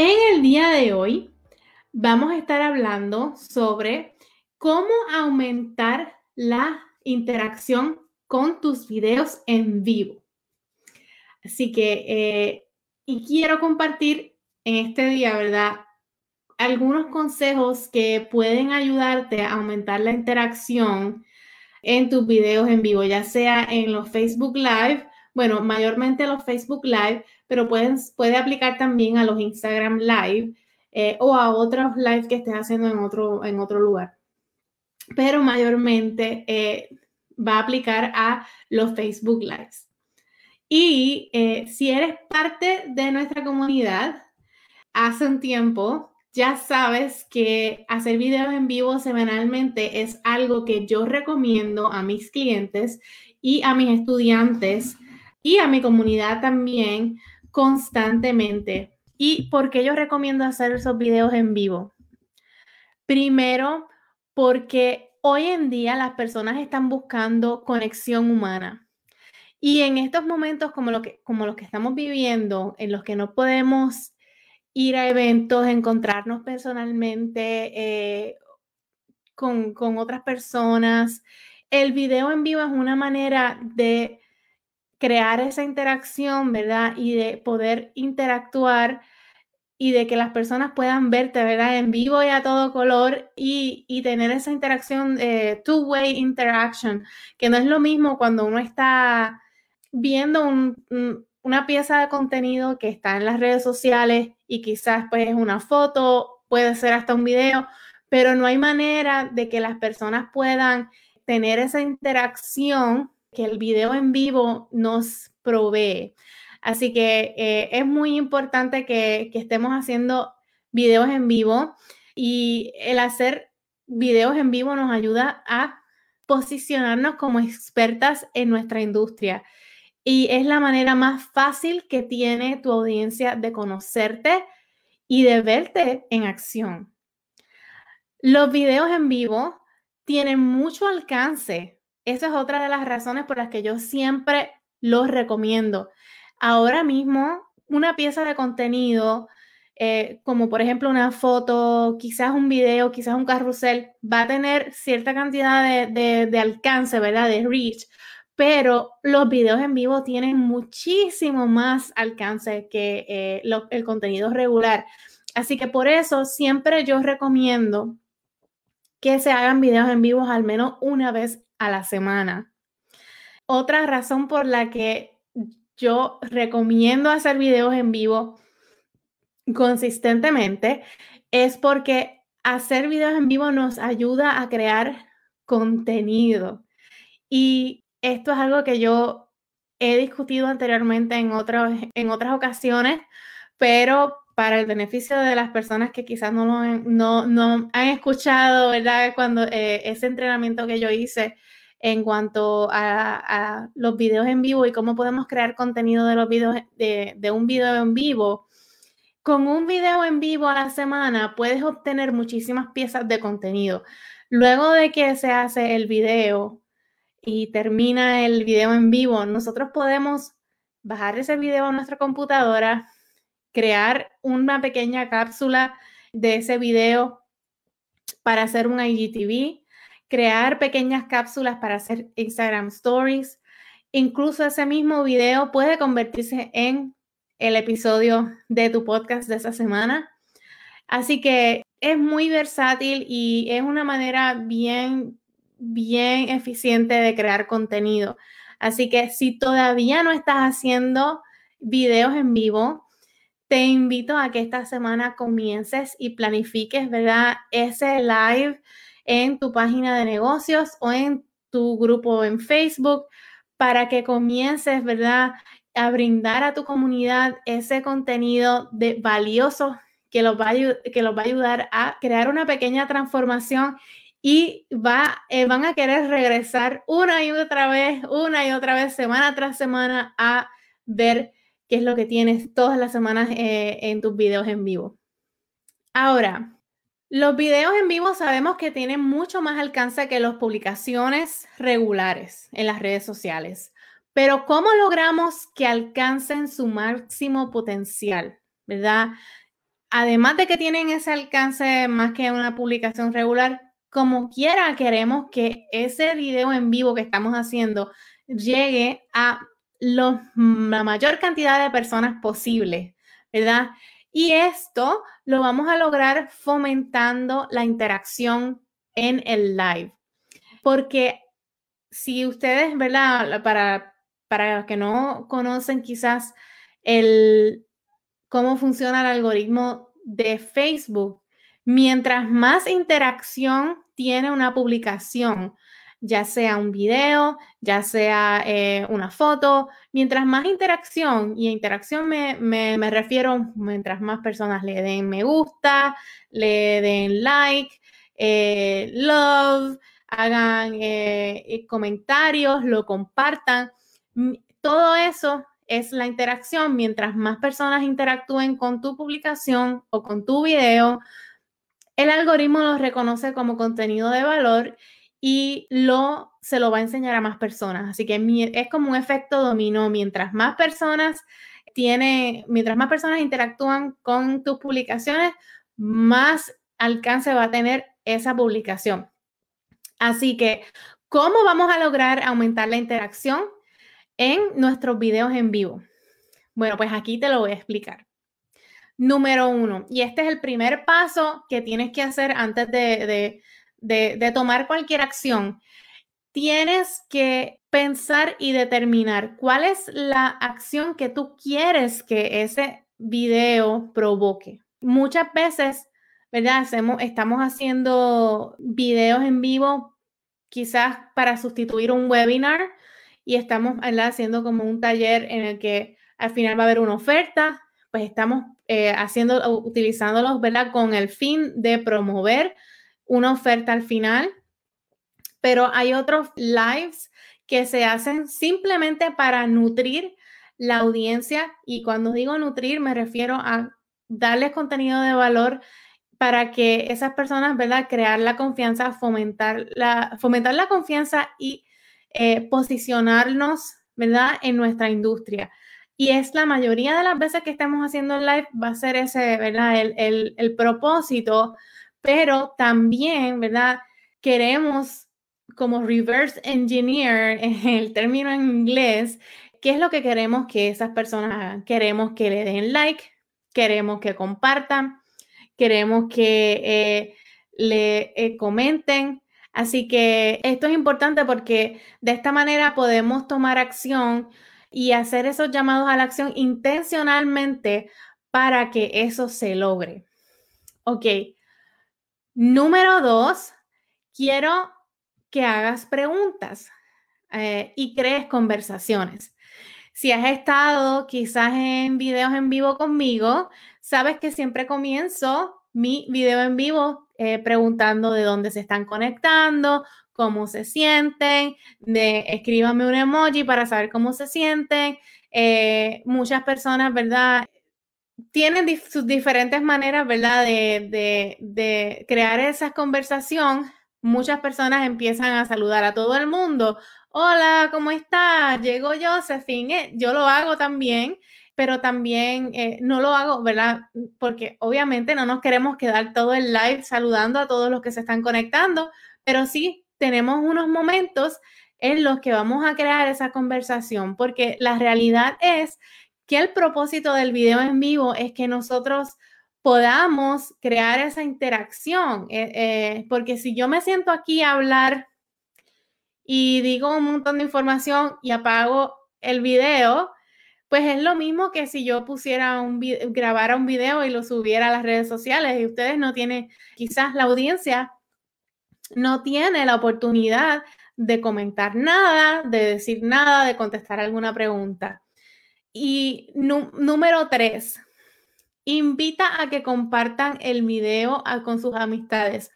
En el día de hoy vamos a estar hablando sobre cómo aumentar la interacción con tus videos en vivo. Así que, eh, y quiero compartir en este día, ¿verdad? Algunos consejos que pueden ayudarte a aumentar la interacción en tus videos en vivo, ya sea en los Facebook Live, bueno, mayormente los Facebook Live, pero puede aplicar también a los Instagram Live eh, o a otros live que estés haciendo en otro, en otro lugar pero mayormente eh, va a aplicar a los Facebook Lives. Y eh, si eres parte de nuestra comunidad, hace un tiempo, ya sabes que hacer videos en vivo semanalmente es algo que yo recomiendo a mis clientes y a mis estudiantes y a mi comunidad también constantemente. ¿Y por qué yo recomiendo hacer esos videos en vivo? Primero, porque hoy en día las personas están buscando conexión humana. Y en estos momentos como, lo que, como los que estamos viviendo, en los que no podemos ir a eventos, encontrarnos personalmente eh, con, con otras personas, el video en vivo es una manera de crear esa interacción, ¿verdad? Y de poder interactuar y de que las personas puedan verte, ¿verdad? En vivo y a todo color y, tener esa interacción, eh, two-way interaction, que no es lo mismo cuando uno está viendo una pieza de contenido que está en las redes sociales y quizás pues es una foto, puede ser hasta un video, pero no hay manera de que las personas puedan tener esa interacción que el video en vivo nos provee. Así que eh, es muy importante que, estemos haciendo videos en vivo y el hacer videos en vivo nos ayuda a posicionarnos como expertas en nuestra industria. Y es la manera más fácil que tiene tu audiencia de conocerte y de verte en acción. Los videos en vivo tienen mucho alcance. Esa es otra de las razones por las que yo siempre los recomiendo. Ahora mismo, una pieza de contenido, eh, como por ejemplo una foto, quizás un video, quizás un carrusel, va a tener cierta cantidad de, alcance, ¿verdad? De reach, pero los videos en vivo tienen muchísimo más alcance que eh, el contenido regular. Así que por eso siempre yo recomiendo que se hagan videos en vivo al menos una vez a la semana. Otra razón por la que yo recomiendo hacer videos en vivo consistentemente es porque hacer videos en vivo nos ayuda a crear contenido. Y esto es algo que yo he discutido anteriormente en, en otras ocasiones, pero para el beneficio de las personas que quizás no, no, no han escuchado, ¿verdad? Cuando eh, ese entrenamiento que yo hice en cuanto a, los videos en vivo y cómo podemos crear contenido de los videos de, un video en vivo. Con un video en vivo a la semana puedes obtener muchísimas piezas de contenido. Luego de que se hace el video y termina el video en vivo, nosotros podemos bajar ese video a nuestra computadora, crear una pequeña cápsula de ese video para hacer un IGTV, crear pequeñas cápsulas para hacer Instagram Stories. Incluso ese mismo video puede convertirse en el episodio de tu podcast de esa semana. Así que es muy versátil y es una manera bien, bien eficiente de crear contenido. Así que si todavía no estás haciendo videos en vivo, te invito a que esta semana comiences y planifiques, ¿verdad? Ese live en tu página de negocios o en tu grupo en Facebook para que comiences, ¿verdad? A brindar a tu comunidad ese contenido de valioso que los va a, ayudar a crear una pequeña transformación y eh, van a querer regresar una y otra vez, una y otra vez, semana tras semana, a ver qué es lo que tienes todas las semanas eh, en tus videos en vivo. Ahora, los videos en vivo sabemos que tienen mucho más alcance que las publicaciones regulares en las redes sociales. Pero ¿cómo logramos que alcancen su máximo potencial? ¿Verdad? Además de que tienen ese alcance más que una publicación regular, como quiera queremos que ese video en vivo que estamos haciendo llegue a la mayor cantidad de personas posible, ¿verdad? Y esto lo vamos a lograr fomentando la interacción en el live. Porque si ustedes, ¿verdad? Para, para los que no conocen quizás el, cómo funciona el algoritmo de Facebook, mientras más interacción tiene una publicación, ya sea un video, ya sea eh, una foto, mientras más interacción, y interacción me, me, refiero mientras más personas le den me gusta, le den like, eh, love, hagan eh, comentarios, lo compartan, todo eso es la interacción. Mientras más personas interactúen con tu publicación o con tu video, el algoritmo lo reconoce como contenido de valor y lo, se lo va a enseñar a más personas. Así que es como un efecto dominó. Mientras más personas tiene, mientras más personas interactúan con tus publicaciones, más alcance va a tener esa publicación. Así que, ¿cómo vamos a lograr aumentar la interacción en nuestros videos en vivo? Bueno, pues aquí te lo voy a explicar. Número uno, y este es el primer paso que tienes que hacer antes de de, tomar cualquier acción, tienes que pensar y determinar cuál es la acción que tú quieres que ese video provoque. Muchas veces, ¿verdad? Hacemos, estamos haciendo videos en vivo quizás para sustituir un webinar y estamos haciendo como un taller en el que al final va a haber una oferta, pues estamos eh, haciendo, utilizándolos, ¿verdad? Con el fin de promover una oferta al final, pero hay otros lives que se hacen simplemente para nutrir la audiencia y cuando digo nutrir me refiero a darles contenido de valor para que esas personas, ¿verdad? Crear la confianza, fomentar la, fomentar la confianza y eh, posicionarnos, ¿verdad? En nuestra industria. Y es la mayoría de las veces que estamos haciendo live, va a ser ese, ¿verdad? El, el propósito pero también, ¿verdad? Queremos como reverse engineer, el término en inglés, ¿qué es lo que queremos que esas personas hagan? Queremos que le den like, queremos que compartan, queremos que eh, le eh, comenten. Así que esto es importante porque de esta manera podemos tomar acción y hacer esos llamados a la acción intencionalmente para que eso se logre. Ok, Número dos, quiero que hagas preguntas eh, y crees conversaciones. Si has estado quizás en videos en vivo conmigo, sabes que siempre comienzo mi video en vivo eh, preguntando de dónde se están conectando, cómo se sienten, de escríbame un emoji para saber cómo se sienten. Eh, muchas personas, ¿verdad? Tienen sus diferentes maneras, ¿verdad?, de, crear esa conversación. Muchas personas empiezan a saludar a todo el mundo. Hola, ¿cómo estás? Llego Josephine. Eh, yo lo hago también, pero también eh, no lo hago, ¿verdad? Porque obviamente no nos queremos quedar todo el live saludando a todos los que se están conectando, pero sí tenemos unos momentos en los que vamos a crear esa conversación, porque la realidad es que el propósito del video en vivo es que nosotros podamos crear esa interacción, eh, eh, porque si yo me siento aquí a hablar y digo un montón de información y apago el video, pues es lo mismo que si yo pusiera un grabara un video y lo subiera a las redes sociales y ustedes no tienen, quizás la audiencia no tiene la oportunidad de comentar nada, de decir nada, de contestar alguna pregunta. Y número tres, invita a que compartan el video con sus amistades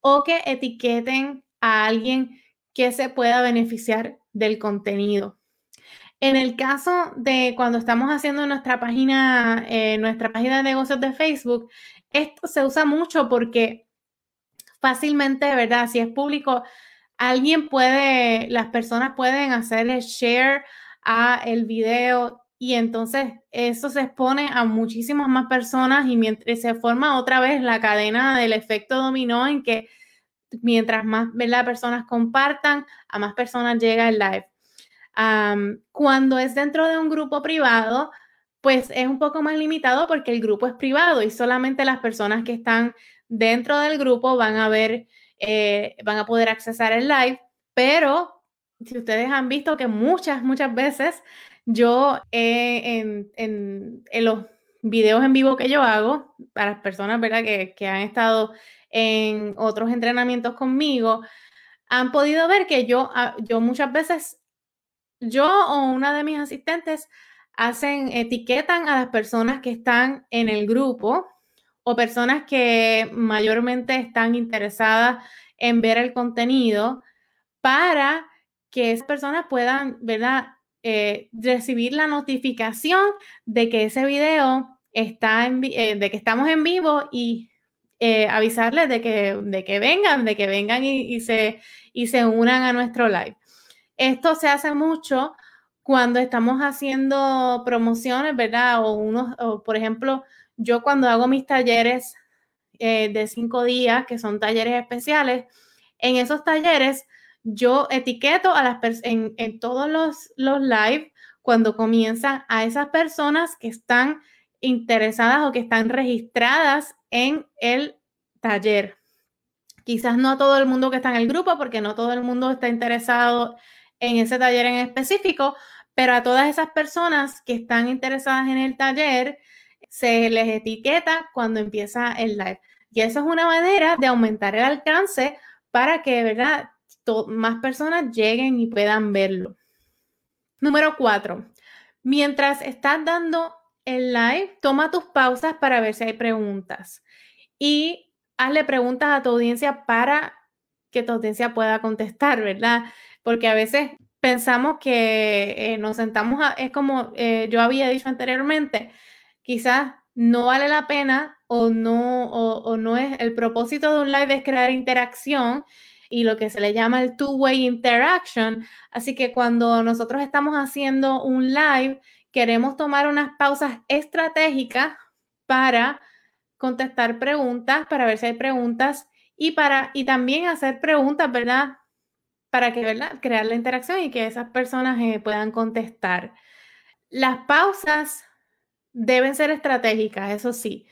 o que etiqueten a alguien que se pueda beneficiar del contenido. En el caso de cuando estamos haciendo nuestra página, eh, nuestra página de negocios de Facebook, esto se usa mucho porque fácilmente, ¿verdad? Si es público, alguien puede, las personas pueden hacer el share a el video y entonces eso se expone a muchísimas más personas y mientras se forma otra vez la cadena del efecto dominó en que mientras más personas compartan, a más personas llega el live. cuando es dentro de un grupo privado, pues es un poco más limitado porque el grupo es privado y solamente las personas que están dentro del grupo van a ver, eh, van a poder accesar el live, pero si ustedes han visto que muchas, muchas veces yo en, en, los videos en vivo que yo hago, para las personas ¿verdad? Que, que han estado en otros entrenamientos conmigo, han podido ver que yo, ah, yo muchas veces, yo o una de mis asistentes hacen, etiquetan a las personas que están en el grupo o personas que mayormente están interesadas en ver el contenido para que esas personas puedan, ¿verdad? Eh, recibir la notificación de que ese video está en, eh, de que estamos en vivo y eh, avisarles de que, de que vengan, de que vengan y, se, y se unan a nuestro live. Esto se hace mucho cuando estamos haciendo promociones, ¿verdad? O unos, por ejemplo, yo cuando hago mis talleres de cinco días, que son talleres especiales, en esos talleres yo etiqueto a las en, en todos los, los live cuando comienzan a esas personas que están interesadas o que están registradas en el taller. Quizás no a todo el mundo que está en el grupo, porque no todo el mundo está interesado en ese taller en específico, pero a todas esas personas que están interesadas en el taller, se les etiqueta cuando empieza el live. Y eso es una manera de aumentar el alcance para que, ¿verdad?, más personas lleguen y puedan verlo. Número cuatro, mientras estás dando el live, toma tus pausas para ver si hay preguntas y hazle preguntas a tu audiencia para que tu audiencia pueda contestar, ¿verdad? Porque a veces pensamos que eh, nos sentamos, a, es como eh, yo había dicho anteriormente, quizás no vale la pena o no, o, no es el propósito de un live es crear interacción y lo que se le llama el two-way interaction. Así que cuando nosotros estamos haciendo un live, queremos tomar unas pausas estratégicas para contestar preguntas, para ver si hay preguntas y para y también hacer preguntas, ¿verdad? Para que, ¿verdad? Crear la interacción y que esas personas eh, puedan contestar. Las pausas deben ser estratégicas, eso sí,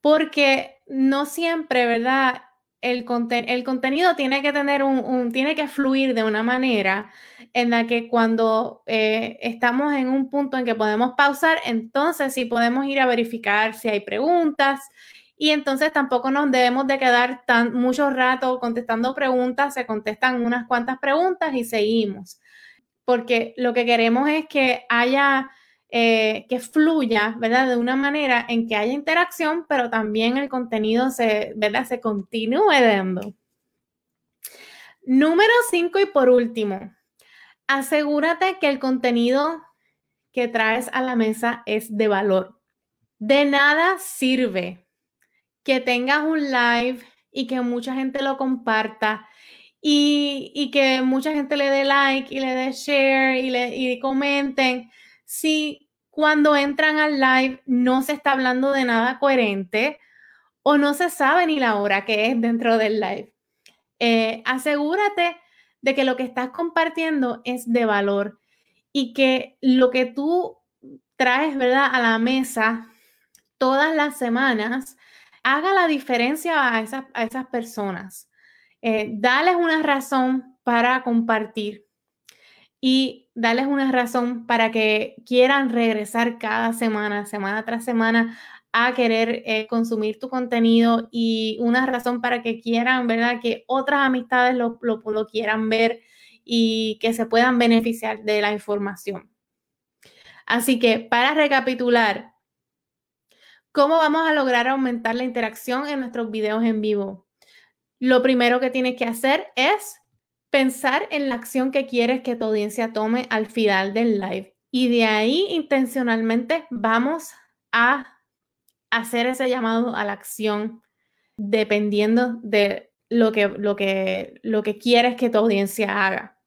porque no siempre, ¿verdad? El, el contenido tiene que tener un, tiene que fluir de una manera en la que cuando eh, estamos en un punto en que podemos pausar, entonces sí podemos ir a verificar si hay preguntas y entonces tampoco nos debemos de quedar tan mucho rato contestando preguntas, se contestan unas cuantas preguntas y seguimos, porque lo que queremos es que haya eh, que fluya, ¿verdad? De una manera en que haya interacción, pero también el contenido se, ¿verdad? Se continúe dando. Número cinco y por último, asegúrate que el contenido que traes a la mesa es de valor. De nada sirve que tengas un live y que mucha gente lo comparta y, y que mucha gente le dé like y le dé share y, le, y comenten si cuando entran al live no se está hablando de nada coherente o no se sabe ni la hora que es dentro del live. Eh, asegúrate de que lo que estás compartiendo es de valor y que lo que tú traes, ¿verdad?, a la mesa todas las semanas haga la diferencia a esas, a esas personas. Eh, dales una razón para compartir y darles una razón para que quieran regresar cada semana, semana tras semana, a querer eh, consumir tu contenido y una razón para que quieran, ¿verdad? Que otras amistades lo, lo, lo quieran ver y que se puedan beneficiar de la información. Así que para recapitular, ¿Cómo vamos a lograr aumentar la interacción en nuestros videos en vivo? Lo primero que tienes que hacer es pensar en la acción que quieres que tu audiencia tome al final del live. Y de ahí intencionalmente vamos a hacer ese llamado a la acción dependiendo de lo que, lo que, lo que quieres que tu audiencia haga.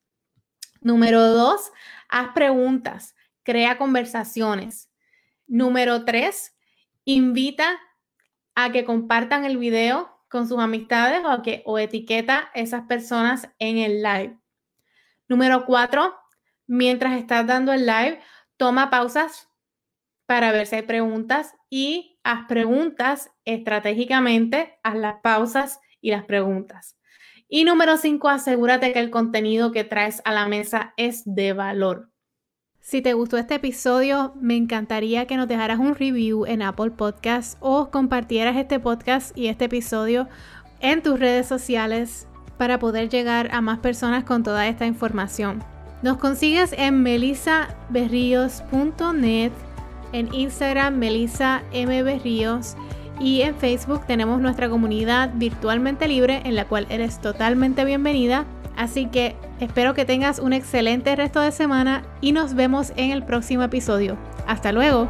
Número dos, haz preguntas, crea conversaciones. Número tres, invita a que compartan el video con sus amistades o, que, o etiqueta esas personas en el live. Número cuatro, mientras estás dando el live, toma pausas para ver si hay preguntas y haz preguntas estratégicamente, haz las pausas y las preguntas. Y número cinco, asegúrate que el contenido que traes a la mesa es de valor. Si te gustó este episodio, me encantaría que nos dejaras un review en Apple Podcasts o compartieras este podcast y este episodio en tus redes sociales para poder llegar a más personas con toda esta información. Nos consigues en melisaberrios.net, en Instagram Melisa M. Y en Facebook tenemos nuestra comunidad virtualmente libre en la cual eres totalmente bienvenida. Así que espero que tengas un excelente resto de semana y nos vemos en el próximo episodio. Hasta luego.